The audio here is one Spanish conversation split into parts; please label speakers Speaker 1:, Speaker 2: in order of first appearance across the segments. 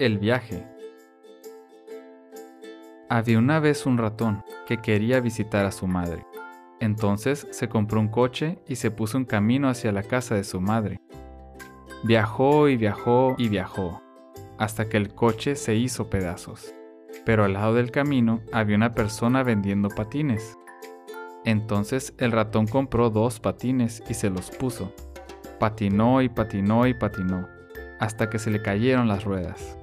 Speaker 1: El viaje. Había una vez un ratón que quería visitar a su madre. Entonces se compró un coche y se puso en camino hacia la casa de su madre. Viajó y viajó y viajó, hasta que el coche se hizo pedazos. Pero al lado del camino había una persona vendiendo patines. Entonces el ratón compró dos patines y se los puso. Patinó y patinó y patinó, hasta que se le cayeron las ruedas.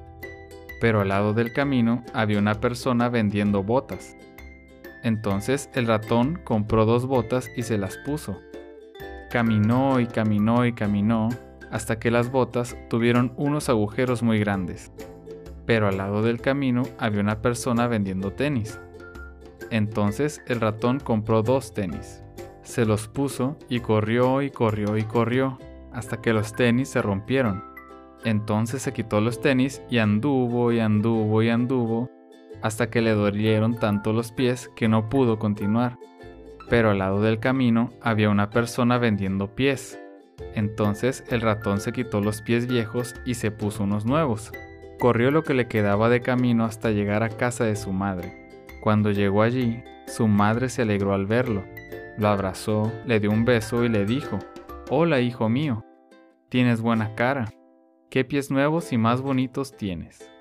Speaker 1: Pero al lado del camino había una persona vendiendo botas. Entonces el ratón compró dos botas y se las puso. Caminó y caminó y caminó hasta que las botas tuvieron unos agujeros muy grandes. Pero al lado del camino había una persona vendiendo tenis. Entonces el ratón compró dos tenis. Se los puso y corrió y corrió y corrió hasta que los tenis se rompieron. Entonces se quitó los tenis y anduvo y anduvo y anduvo hasta que le dolieron tanto los pies que no pudo continuar. Pero al lado del camino había una persona vendiendo pies. Entonces el ratón se quitó los pies viejos y se puso unos nuevos. Corrió lo que le quedaba de camino hasta llegar a casa de su madre. Cuando llegó allí, su madre se alegró al verlo. Lo abrazó, le dio un beso y le dijo, Hola, hijo mío, tienes buena cara. ¿Qué pies nuevos y más bonitos tienes?